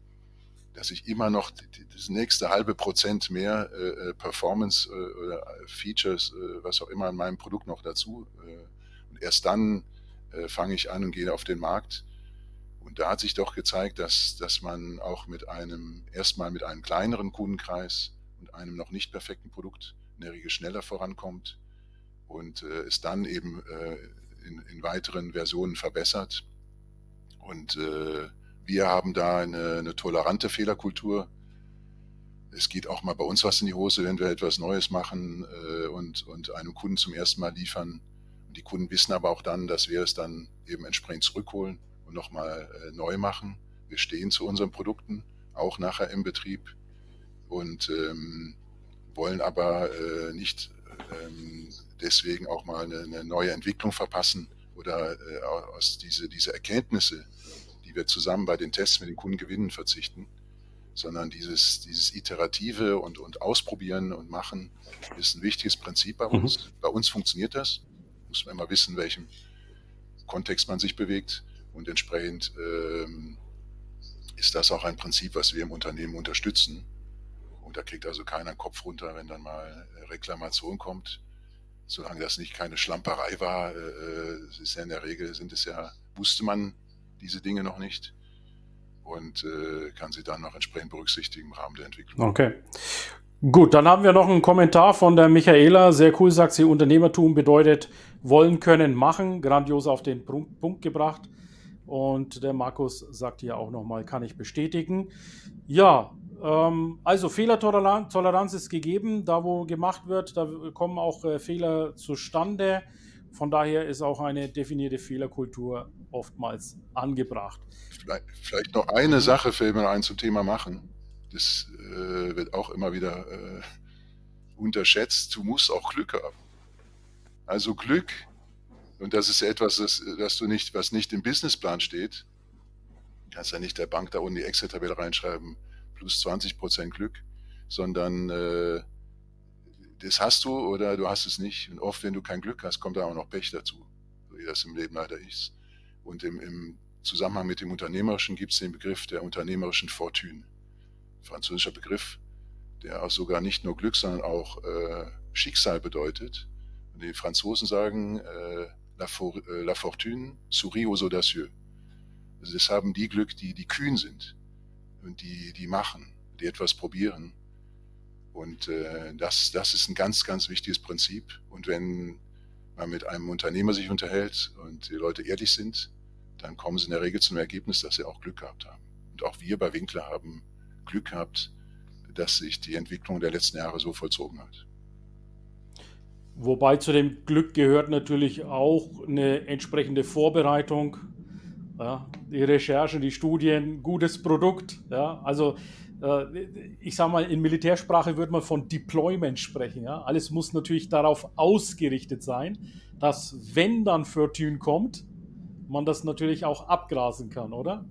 Speaker 2: dass ich immer noch das nächste halbe Prozent mehr äh, äh Performance äh, oder Features, äh, was auch immer in meinem Produkt noch dazu. Äh, und erst dann äh, fange ich an und gehe auf den Markt. Und da hat sich doch gezeigt, dass, dass man auch mit einem, erstmal mit einem kleineren Kundenkreis und einem noch nicht perfekten Produkt in der Regel schneller vorankommt und es dann eben in, in weiteren Versionen verbessert. Und äh, wir haben da eine, eine tolerante Fehlerkultur. Es geht auch mal bei uns was in die Hose, wenn wir etwas Neues machen äh, und, und einem Kunden zum ersten Mal liefern. Und die Kunden wissen aber auch dann, dass wir es dann eben entsprechend zurückholen und nochmal äh, neu machen. Wir stehen zu unseren Produkten, auch nachher im Betrieb und ähm, wollen aber äh, nicht ähm, deswegen auch mal eine, eine, neue Entwicklung verpassen oder äh, aus diese, diese Erkenntnisse, die wir zusammen bei den Tests mit den Kunden gewinnen, verzichten, sondern dieses, dieses Iterative und, und Ausprobieren und Machen ist ein wichtiges Prinzip bei mhm. uns. Mhm. Bei uns funktioniert das. Muss man immer wissen, in welchem Kontext man sich bewegt und entsprechend ähm, ist das auch ein Prinzip, was wir im Unternehmen unterstützen. Und da kriegt also keiner Kopf runter, wenn dann mal Reklamation kommt. Solange das nicht keine Schlamperei war, äh, äh ist ja in der Regel, sind es ja, wusste man diese Dinge noch nicht und äh, kann sie dann noch entsprechend berücksichtigen im Rahmen der Entwicklung.
Speaker 1: Okay. Gut, dann haben wir noch einen Kommentar von der Michaela. Sehr cool, sagt sie, Unternehmertum bedeutet wollen, können, machen. Grandios auf den Punkt gebracht. Und der Markus sagt hier auch nochmal, kann ich bestätigen. Ja, ähm, also Fehlertoleranz ist gegeben. Da, wo gemacht wird, da kommen auch äh, Fehler zustande. Von daher ist auch eine definierte Fehlerkultur oftmals angebracht.
Speaker 2: Vielleicht, vielleicht noch eine. Sache fällt mir ein zum Thema Machen. Das äh, wird auch immer wieder äh, unterschätzt. Du musst auch Glück haben. Also Glück, und das ist etwas, das, das du nicht, was nicht im Businessplan steht. Du kannst ja nicht der Bank da unten die Excel-Tabelle reinschreiben, plus 20 Prozent Glück, sondern äh, das hast du oder du hast es nicht. Und oft, wenn du kein Glück hast, kommt da auch noch Pech dazu, wie das im Leben leider ist. Und im, im Zusammenhang mit dem Unternehmerischen gibt es den Begriff der unternehmerischen Fortune. Französischer Begriff, der auch sogar nicht nur Glück, sondern auch äh, Schicksal bedeutet. Und die Franzosen sagen, äh, la, for, äh, la fortune sourit aux audacieux. Also das haben die Glück, die, die kühn sind und die, die machen, die etwas probieren und äh, das, das ist ein ganz, ganz wichtiges Prinzip. Und wenn man mit einem Unternehmer sich unterhält und die Leute ehrlich sind, dann kommen sie in der Regel zum Ergebnis, dass sie auch Glück gehabt haben. Und auch wir bei Winkler haben Glück gehabt, dass sich die Entwicklung der letzten Jahre so vollzogen hat.
Speaker 1: Wobei zu dem Glück gehört natürlich auch eine entsprechende Vorbereitung, ja, die Recherche, die Studien, gutes Produkt. Ja, also äh, ich sage mal, in Militärsprache würde man von Deployment sprechen. Ja? Alles muss natürlich darauf ausgerichtet sein, dass wenn dann Fortune kommt, man das natürlich auch abgrasen kann, oder?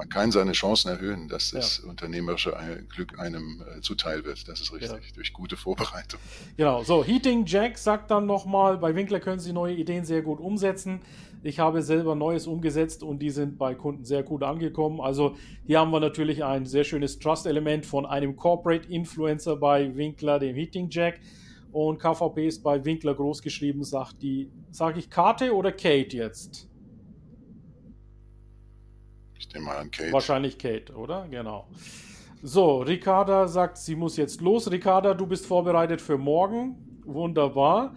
Speaker 2: Man kann seine Chancen erhöhen, dass das ja. unternehmerische Glück einem äh, zuteil wird. Das ist richtig, ja. durch gute Vorbereitung.
Speaker 1: Genau, so, Heating Jack sagt dann nochmal, bei Winkler können Sie neue Ideen sehr gut umsetzen. Ich habe selber Neues umgesetzt und die sind bei Kunden sehr gut angekommen. Also hier haben wir natürlich ein sehr schönes Trust-Element von einem Corporate Influencer bei Winkler, dem Heating Jack. Und KVP ist bei Winkler großgeschrieben, sagt die, sage ich Kate oder Kate jetzt?
Speaker 2: Ich nehme mal an Kate.
Speaker 1: Wahrscheinlich Kate, oder? Genau. So, Ricarda sagt, sie muss jetzt los. Ricarda, du bist vorbereitet für morgen. Wunderbar.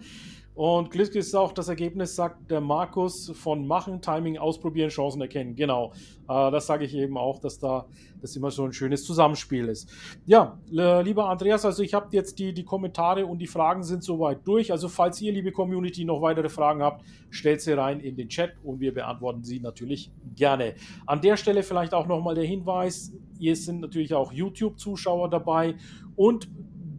Speaker 1: Und Glück ist auch das Ergebnis, sagt der Markus, von Machen, Timing, Ausprobieren, Chancen erkennen. Genau, äh, das sage ich eben auch, dass da das immer so ein schönes Zusammenspiel ist. Ja, äh, lieber Andreas, also ich habe jetzt die, die Kommentare und die Fragen sind soweit durch. Also falls ihr, liebe Community, noch weitere Fragen habt, stellt sie rein in den Chat und wir beantworten sie natürlich gerne. An der Stelle vielleicht auch nochmal der Hinweis, ihr sind natürlich auch YouTube-Zuschauer dabei und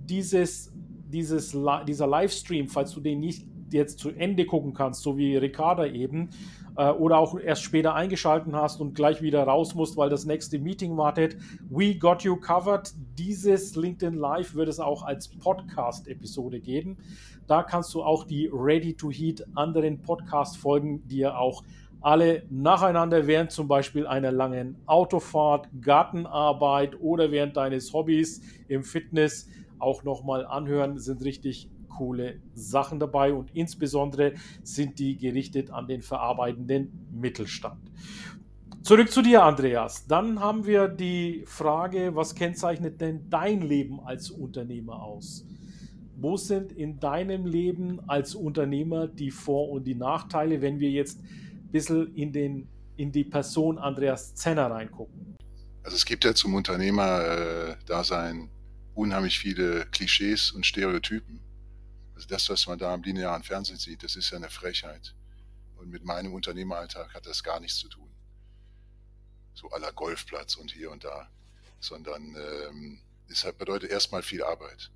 Speaker 1: dieses dieses, dieser Livestream, falls du den nicht jetzt zu Ende gucken kannst, so wie Ricarda eben, äh, oder auch erst später eingeschalten hast und gleich wieder raus musst, weil das nächste Meeting wartet, we got you covered. Dieses LinkedIn Live wird es auch als Podcast-Episode geben. Da kannst du auch die Ready to Heat anderen Podcast-Folgen dir auch alle nacheinander während zum Beispiel einer langen Autofahrt, Gartenarbeit oder während deines Hobbys im Fitness auch nochmal anhören, sind richtig coole Sachen dabei und insbesondere sind die gerichtet an den verarbeitenden Mittelstand. Zurück zu dir, Andreas. Dann haben wir die Frage, was kennzeichnet denn dein Leben als Unternehmer aus? Wo sind in deinem Leben als Unternehmer die Vor- und die Nachteile, wenn wir jetzt ein bisschen in, den, in die Person Andreas Zenner reingucken?
Speaker 2: Also es gibt ja zum Unternehmer-Dasein äh, unheimlich viele Klischees und Stereotypen. Also das, was man da am linearen Fernsehen sieht, das ist ja eine Frechheit. Und mit meinem Unternehmeralltag hat das gar nichts zu tun. So aller Golfplatz und hier und da. Sondern ähm, es bedeutet erstmal viel Arbeit.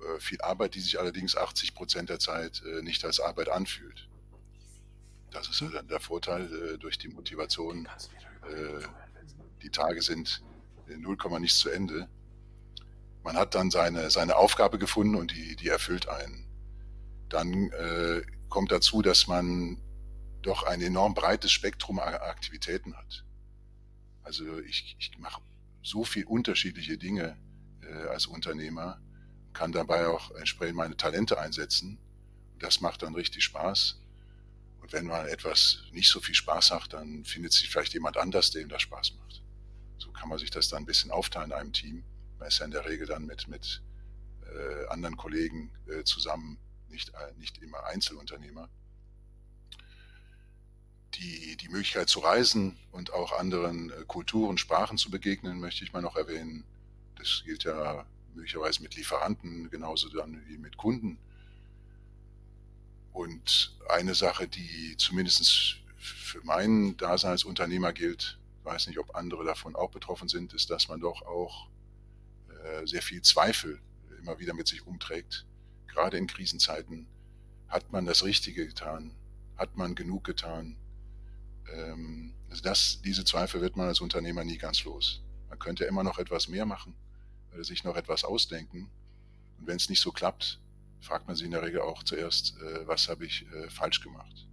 Speaker 2: Äh, viel Arbeit, die sich allerdings 80 Prozent der Zeit äh, nicht als Arbeit anfühlt. Das ist dann der Vorteil äh, durch die Motivation. Äh, die Tage sind 0, nichts zu Ende man hat dann seine, seine Aufgabe gefunden und die, die erfüllt einen. Dann äh, kommt dazu, dass man doch ein enorm breites Spektrum an Aktivitäten hat. Also ich, ich mache so viel unterschiedliche Dinge äh, als Unternehmer, kann dabei auch entsprechend meine Talente einsetzen. Das macht dann richtig Spaß. Und wenn man etwas nicht so viel Spaß hat, dann findet sich vielleicht jemand anders, dem das Spaß macht. So kann man sich das dann ein bisschen aufteilen in einem Team. Man ist ja in der Regel dann mit, mit äh, anderen Kollegen äh, zusammen, nicht, äh, nicht immer Einzelunternehmer. Die, die Möglichkeit zu reisen und auch anderen äh, Kulturen, Sprachen zu begegnen, möchte ich mal noch erwähnen. Das gilt ja möglicherweise mit Lieferanten, genauso dann wie mit Kunden. Und eine Sache, die zumindest für mein Dasein als Unternehmer gilt, weiß nicht, ob andere davon auch betroffen sind, ist, dass man doch auch sehr viel Zweifel immer wieder mit sich umträgt. Gerade in Krisenzeiten hat man das Richtige getan, hat man genug getan. Ähm, also das, diese Zweifel wird man als Unternehmer nie ganz los. Man könnte immer noch etwas mehr machen sich noch etwas ausdenken. Und wenn es nicht so klappt, fragt man sich in der Regel auch zuerst, äh, was habe ich äh, falsch gemacht.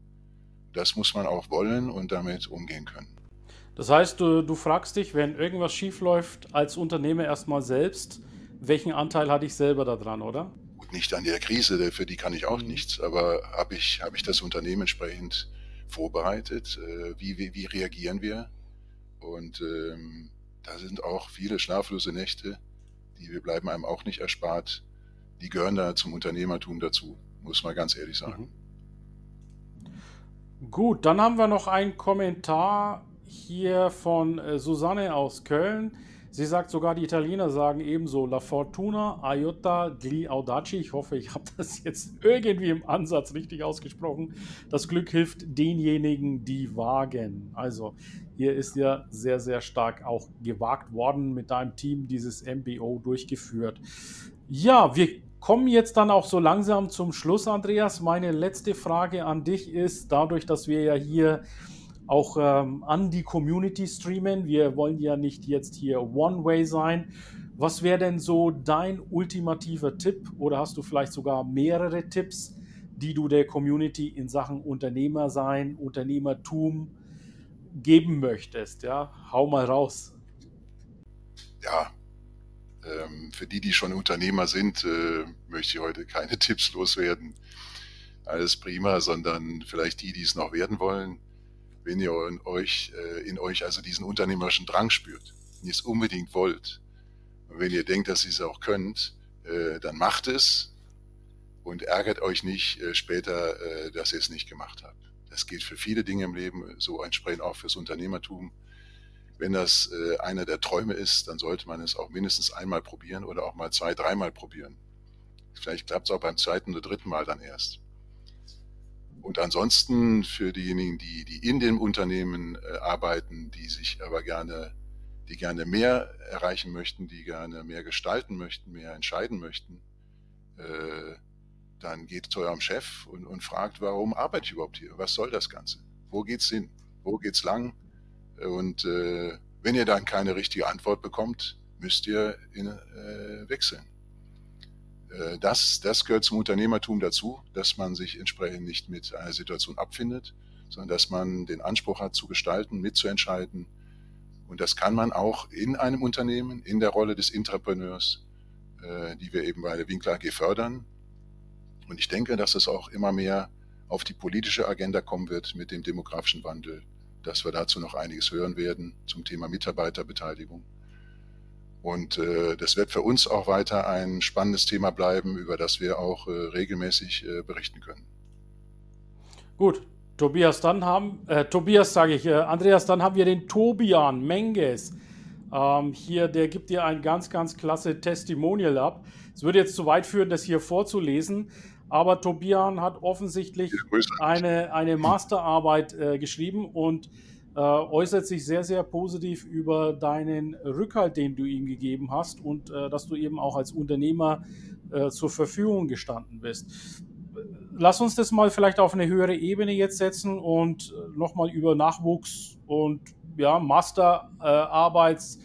Speaker 2: Das muss man auch wollen und damit umgehen können.
Speaker 1: Das heißt, du, du fragst dich, wenn irgendwas schiefläuft, als Unternehmer erstmal selbst, welchen Anteil hatte ich selber daran, oder?
Speaker 2: Gut, nicht an der Krise, für die kann ich auch mhm. nichts, aber habe ich, hab ich das Unternehmen entsprechend vorbereitet? Äh, wie, wie, wie reagieren wir? Und ähm, da sind auch viele schlaflose Nächte, die wir bleiben einem auch nicht erspart. Die gehören da zum Unternehmertum dazu, muss man ganz ehrlich sagen. Mhm.
Speaker 1: Gut, dann haben wir noch einen Kommentar hier von äh, Susanne aus Köln. Sie sagt sogar, die Italiener sagen ebenso La Fortuna, Aiuta, Gli Audaci. Ich hoffe, ich habe das jetzt irgendwie im Ansatz richtig ausgesprochen. Das Glück hilft denjenigen, die wagen. Also hier ist ja sehr, sehr stark auch gewagt worden mit deinem Team dieses MBO durchgeführt. Ja, wir kommen jetzt dann auch so langsam zum Schluss, Andreas. Meine letzte Frage an dich ist, dadurch, dass wir ja hier auch ähm, an die Community streamen. Wir wollen ja nicht jetzt hier One-Way sein. Was wäre denn so dein ultimativer Tipp oder hast du vielleicht sogar mehrere Tipps, die du der Community in Sachen Unternehmer sein, Unternehmertum geben möchtest? Ja, hau mal raus.
Speaker 2: Ja, ähm, für die, die schon Unternehmer sind, äh, möchte ich heute keine Tipps loswerden. Alles prima, sondern vielleicht die, die es noch werden wollen wenn ihr in euch, äh, in euch also diesen unternehmerischen Drang spürt, wenn ihr es unbedingt wollt, und wenn ihr denkt, dass ihr es auch könnt, äh, dann macht es und ärgert euch nicht äh, später, dass ihr es nicht gemacht habt. Das gilt für viele Dinge im Leben, so entsprechend auch fürs Unternehmertum. Wenn das einer der Träume ist, dann sollte man es auch mindestens einmal probieren oder auch mal zwei, dreimal probieren. Vielleicht klappt es auch beim zweiten oder dritten Mal dann erst. Und ansonsten für diejenigen, die, die in dem Unternehmen äh, arbeiten, die sich aber gerne, die gerne mehr erreichen möchten, die gerne mehr gestalten möchten, mehr entscheiden möchten, äh, dann geht zu eurem Chef und, und fragt, warum arbeite ich überhaupt hier? Was soll das Ganze? Wo geht's hin? Wo geht's lang? Und äh, wenn ihr dann keine richtige Antwort bekommt, müsst ihr in, äh, wechseln. Äh, das, das gehört zum Unternehmertum dazu, dass man sich entsprechend nicht mit einer Situation abfindet, sondern dass man den Anspruch hat, zu gestalten, mitzuentscheiden. Und das kann man auch in einem Unternehmen, in der Rolle des Intrapreneurs, äh, die wir eben bei der Winkler AG fördern. Und ich denke, dass es auch immer mehr auf die politische Agenda kommen wird mit dem demografischen Wandel, dass wir dazu noch einiges hören werden zum Thema Mitarbeiterbeteiligung. Und äh, das wird für uns auch weiter ein spannendes Thema bleiben, über das wir auch äh, regelmäßig äh, berichten können.
Speaker 1: Gut, Tobias, dann haben, äh, Tobias sage ich, äh, Andreas, dann haben wir den Tobian Menges. Ähm, hier, der gibt dir ein ganz, ganz klasse Testimonial ab. Es würde jetzt zu weit führen, das hier vorzulesen, aber Tobian hat offensichtlich eine, eine Masterarbeit äh, geschrieben und äußert sich sehr, sehr positiv über deinen Rückhalt, den du ihm gegeben hast und äh, dass du eben auch als Unternehmer äh, zur Verfügung gestanden bist. Lass uns das mal vielleicht auf eine höhere Ebene jetzt setzen und äh, nochmal über Nachwuchs und ja, Masterarbeits.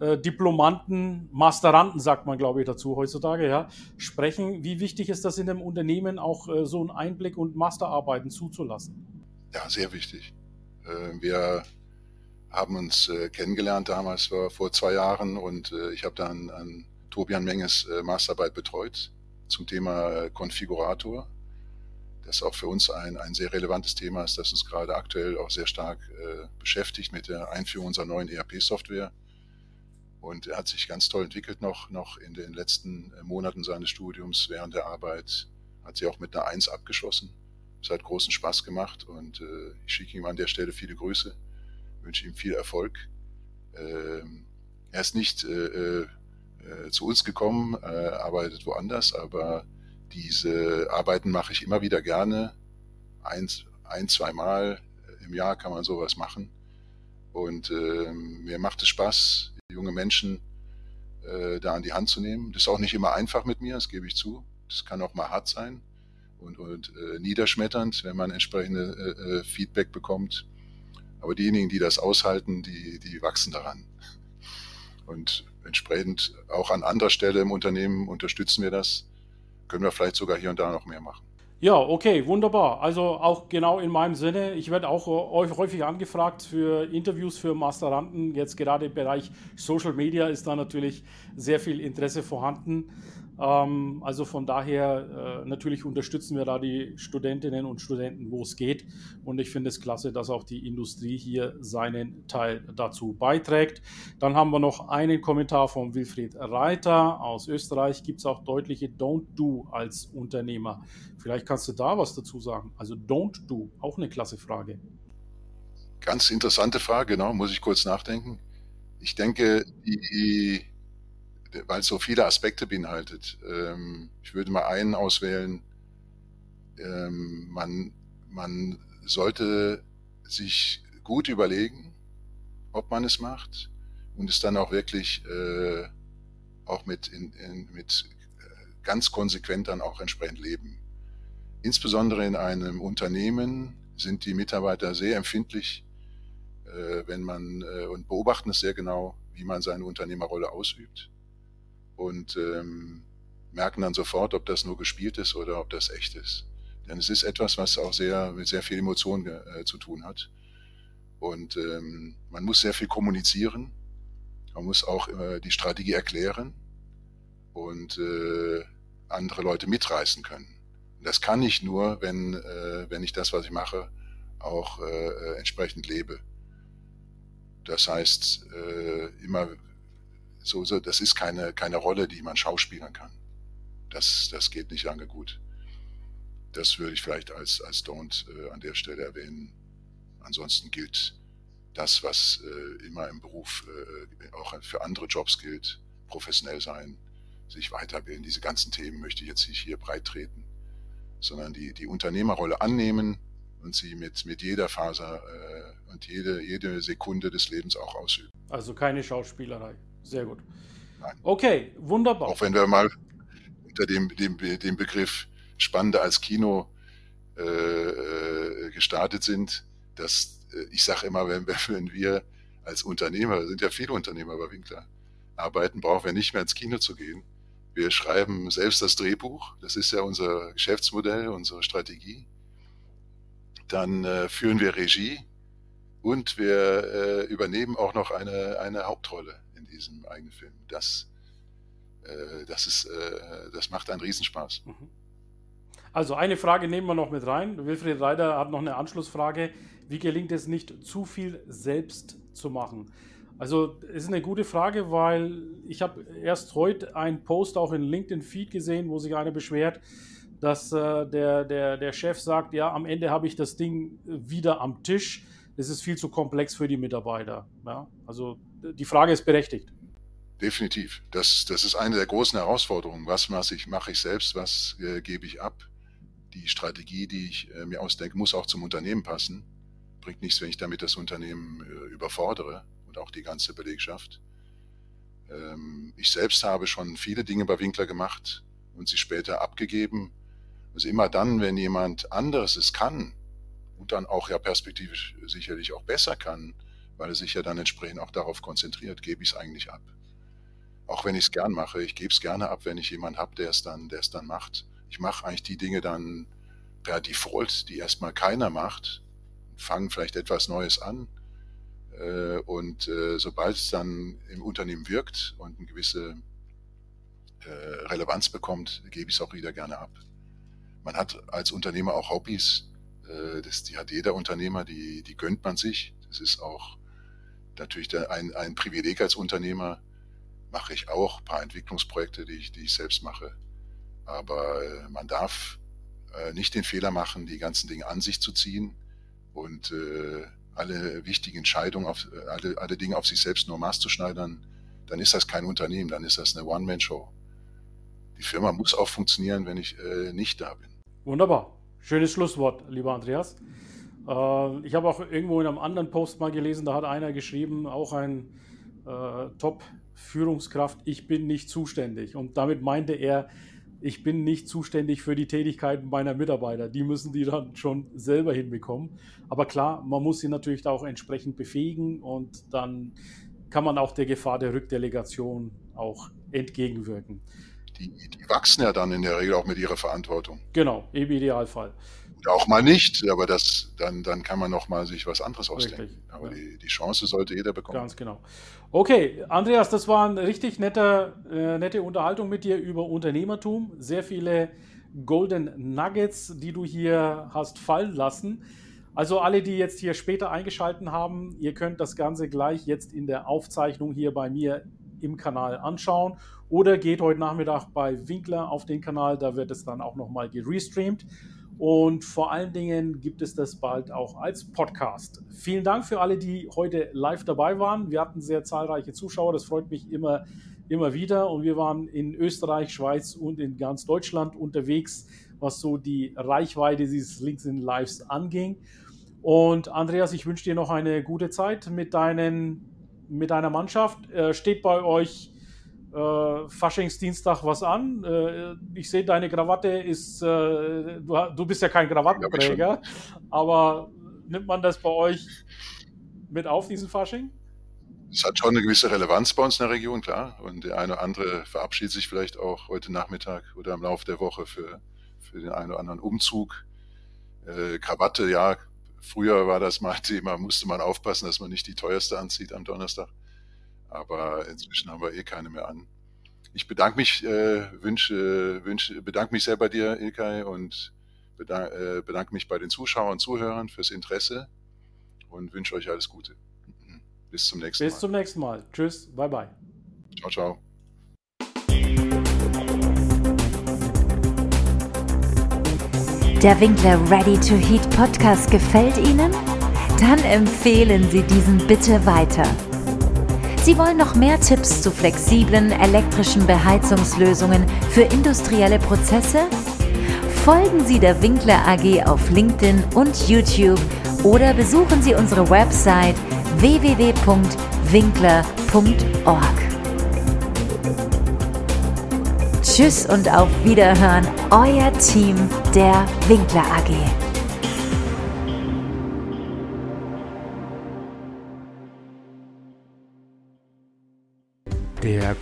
Speaker 1: Äh, Diplomanten, Masteranten, sagt man, glaube ich, dazu heutzutage, ja, sprechen. Wie wichtig ist das in einem Unternehmen auch äh, so einen Einblick und Masterarbeiten zuzulassen?
Speaker 2: Ja, sehr wichtig. Äh, wir haben uns äh, kennengelernt damals vor, zwei Jahren und äh, ich habe dann an Tobian Menges Masterarbeit betreut zum Thema Konfigurator. Das auch für uns ein, ein sehr relevantes Thema ist, das uns gerade aktuell auch sehr stark beschäftigt mit der Einführung unserer neuen ERP-Software. Und er hat sich ganz toll entwickelt noch, noch in den letzten Monaten seines Studiums während der Arbeit. Hat sie auch mit einer Eins abgeschlossen. Es hat großen Spaß gemacht und äh, ich schicke ihm an der Stelle viele Grüße, wünsche ihm viel Erfolg. Ähm, er ist nicht äh, äh, zu uns gekommen, äh, arbeitet woanders, aber diese Arbeiten mache ich immer wieder gerne. Ein, ein zwei Mal im Jahr kann man sowas machen. Und äh, mir macht es Spaß, junge Menschen äh, da an die Hand zu nehmen. Das ist auch nicht immer einfach mit mir, das gebe ich zu. Das kann auch mal hart sein und, und äh, niederschmetternd, wenn man entsprechende äh, äh, Feedback bekommt. Aber diejenigen, die das aushalten, die, die wachsen daran. Und entsprechend auch an anderer Stelle im Unternehmen unterstützen wir das. Können wir vielleicht sogar hier und da noch mehr machen.
Speaker 1: Ja, okay, wunderbar. Also auch genau in meinem Sinne. Ich werde auch häufig angefragt für Interviews für Masteranten. Jetzt gerade im Bereich Social Media ist da natürlich sehr viel Interesse vorhanden. Ähm, also von daher, äh, natürlich unterstützen wir da die Studentinnen und Studenten, wo es geht. Und ich finde es klasse, dass auch die Industrie hier seinen Teil dazu beiträgt. Dann haben wir noch einen Kommentar von Wilfried Reiter aus Österreich. Gibt es auch deutliche Don't Do als Unternehmer? Vielleicht kannst du da was dazu sagen. Also Don't Do, auch eine klasse Frage.
Speaker 2: Ganz interessante Frage, genau, muss ich kurz nachdenken. Ich denke, die, weil es so viele Aspekte beinhaltet. Ähm, ich würde mal einen auswählen. Ähm, man, man sollte sich gut überlegen, ob man es macht und es dann auch wirklich äh, auch mit, in, in, mit äh, ganz konsequent dann auch entsprechend leben. Insbesondere in einem Unternehmen sind die Mitarbeiter sehr empfindlich, äh, wenn man äh, und beobachten es sehr genau, wie man seine Unternehmerrolle ausübt und ähm, merken dann sofort, ob das nur gespielt ist oder ob das echt ist. Denn es ist etwas, was auch sehr mit sehr viel Emotion äh, zu tun hat. Und ähm, man muss sehr viel kommunizieren. Man muss auch äh, die Strategie erklären und äh, andere Leute mitreißen können. Und das kann ich nur, wenn, äh, wenn ich das, was ich mache, auch äh, entsprechend lebe. Das heißt, äh, immer so, so, das ist keine, keine Rolle, die man schauspielern kann. Das, das geht nicht lange gut. Das würde ich vielleicht als, als Don't äh, an der Stelle erwähnen. Ansonsten gilt das, was äh, immer im Beruf äh, auch für andere Jobs gilt, professionell sein, sich weiterbilden. Diese ganzen Themen möchte ich jetzt nicht hier breit treten, sondern die, die Unternehmerrolle annehmen und sie mit, mit jeder Faser äh, und jede, jede Sekunde des Lebens auch ausüben.
Speaker 1: Also keine Schauspielerei. Sehr gut. Nein. Okay, wunderbar.
Speaker 2: Auch wenn wir mal unter dem, dem, dem Begriff Spannende als Kino äh, äh gestartet sind, dass äh, ich sage immer, wenn, wenn wir als Unternehmer, sind ja viele Unternehmer bei Winkler, arbeiten, brauchen wir nicht mehr ins Kino zu gehen. Wir schreiben selbst das Drehbuch, das ist ja unser Geschäftsmodell, unsere Strategie. Dann äh, führen wir Regie und wir äh, übernehmen auch noch eine, eine Hauptrolle diesem eigenen Film. Das, äh, das, ist, äh, das macht einen Riesenspaß. Mhm.
Speaker 1: Also eine Frage nehmen wir noch mit rein. Wilfried Reider hat noch eine Anschlussfrage. Wie gelingt es nicht, zu viel selbst zu machen? Also es ist eine gute Frage, weil ich habe erst heute einen Post auch in LinkedIn-Feed gesehen, wo sich einer beschwert, dass äh, der, der, der Chef sagt, ja, am Ende habe ich das Ding wieder am Tisch. Das ist viel zu komplex für die Mitarbeiter. Ja? Also die Frage ist berechtigt.
Speaker 2: Definitiv. Das, das ist eine der großen Herausforderungen. Was mache ich, mache ich selbst, was äh, gebe ich ab? Die Strategie, die ich äh, mir ausdenke, muss auch zum Unternehmen passen. Bringt nichts, wenn ich damit das Unternehmen äh, überfordere und auch die ganze Belegschaft. Ähm, ich selbst habe schon viele Dinge bei Winkler gemacht und sie später abgegeben. Also immer dann, wenn jemand anderes es kann und dann auch ja perspektivisch sicherlich auch besser kann, weil er sich ja dann entsprechend auch darauf konzentriert, gebe ich es eigentlich ab. Auch wenn ich es gern mache, ich gebe es gerne ab, wenn ich jemanden habe, der es dann, es dann macht. Ich mache eigentlich die Dinge dann per Default, die erstmal keiner macht, fange vielleicht etwas Neues an. Äh, und äh, sobald es dann im Unternehmen wirkt und eine gewisse äh, Relevanz bekommt, gebe ich es auch wieder gerne ab. Man hat als Unternehmer auch Hobbys. Das, die hat jeder Unternehmer, die, die gönnt man sich. Das ist auch natürlich ein, ein Privileg als Unternehmer. Mache ich auch ein paar Entwicklungsprojekte, die ich, die ich selbst mache. Aber äh, man darf äh, nicht den Fehler machen, die ganzen Dinge an sich zu ziehen und äh, alle wichtigen Entscheidungen, auf, alle, alle Dinge auf sich selbst nur maßzuschneidern. Dann ist das kein Unternehmen, dann ist das eine One-Man-Show. Die Firma muss auch funktionieren, wenn ich nicht da bin.
Speaker 1: Wunderbar. Schönes Schlusswort, lieber Andreas. Äh, ich habe auch irgendwo in einem anderen Post mal gelesen, da hat einer geschrieben, auch ein äh, Top-Führungskraft, ich bin nicht zuständig. Und damit meinte er, ich bin nicht zuständig für die Tätigkeiten meiner Mitarbeiter. Die müssen die dann schon selber hinbekommen. Aber klar, man muss sie natürlich da auch entsprechend befähigen und dann kann man auch der Gefahr der Rückdelegation auch entgegenwirken.
Speaker 2: Die, die wachsen ja dann in der Regel auch mit ihrer Verantwortung.
Speaker 1: Genau, im Idealfall.
Speaker 2: Auch mal nicht, aber das, dann, dann kann man noch mal sich was anderes ausdenken.
Speaker 1: Richtig,
Speaker 2: aber
Speaker 1: ja.
Speaker 2: die, die Chance sollte jeder bekommen.
Speaker 1: Ganz genau. Okay, Andreas, das war eine richtig nette, äh, nette Unterhaltung mit dir über Unternehmertum. Sehr viele Golden Nuggets, die du hier hast fallen lassen. Also alle, die jetzt hier später eingeschaltet haben, ihr könnt das Ganze gleich jetzt in der Aufzeichnung hier bei mir im Kanal anschauen oder geht heute Nachmittag bei Winkler auf den Kanal, da wird es dann auch nochmal gerestreamt. Und vor allen Dingen gibt es das bald auch als Podcast. Vielen Dank für alle, die heute live dabei waren. Wir hatten sehr zahlreiche Zuschauer, das freut mich immer, immer wieder. Und wir waren in Österreich, Schweiz und in ganz Deutschland unterwegs, was so die Reichweite dieses LinkedIn Lives anging. Und Andreas, ich wünsche dir noch eine gute Zeit mit, deinen, mit deiner Mannschaft. Äh, steht bei euch äh, Faschingsdienstag was an? Äh, ich sehe, deine Krawatte ist, äh, du, du, bist ja kein Krawattenträger, aber nimmt man das bei euch mit auf, diesen Fasching?
Speaker 2: Es hat schon eine gewisse Relevanz bei uns in der Region, klar. Und der eine oder andere verabschiedet sich vielleicht auch heute Nachmittag oder im Laufe der Woche für, für den einen oder anderen Umzug. Äh, Krawatte, ja, Früher war das mal Thema, musste man aufpassen, dass man nicht die teuerste anzieht am Donnerstag. Aber inzwischen haben wir eh keine mehr an. Ich bedanke mich, äh, wünsche, wünsche, bedanke mich sehr bei dir, Ilkay, und bedanke, äh, bedanke mich bei den Zuschauern und Zuhörern fürs Interesse und wünsche euch alles Gute. Bis zum nächsten
Speaker 1: Bis
Speaker 2: Mal.
Speaker 1: zum nächsten Mal. Tschüss, bye bye.
Speaker 2: Ciao, ciao.
Speaker 3: Der Winkler Ready to Heat Podcast gefällt Ihnen? Dann empfehlen Sie diesen bitte weiter. Sie wollen noch mehr Tipps zu flexiblen elektrischen Beheizungslösungen für industrielle Prozesse? Folgen Sie der Winkler AG auf LinkedIn und YouTube oder besuchen Sie unsere Website www.winkler.org. Tschüss und auf Wiederhören, euer Team der Winkler AG.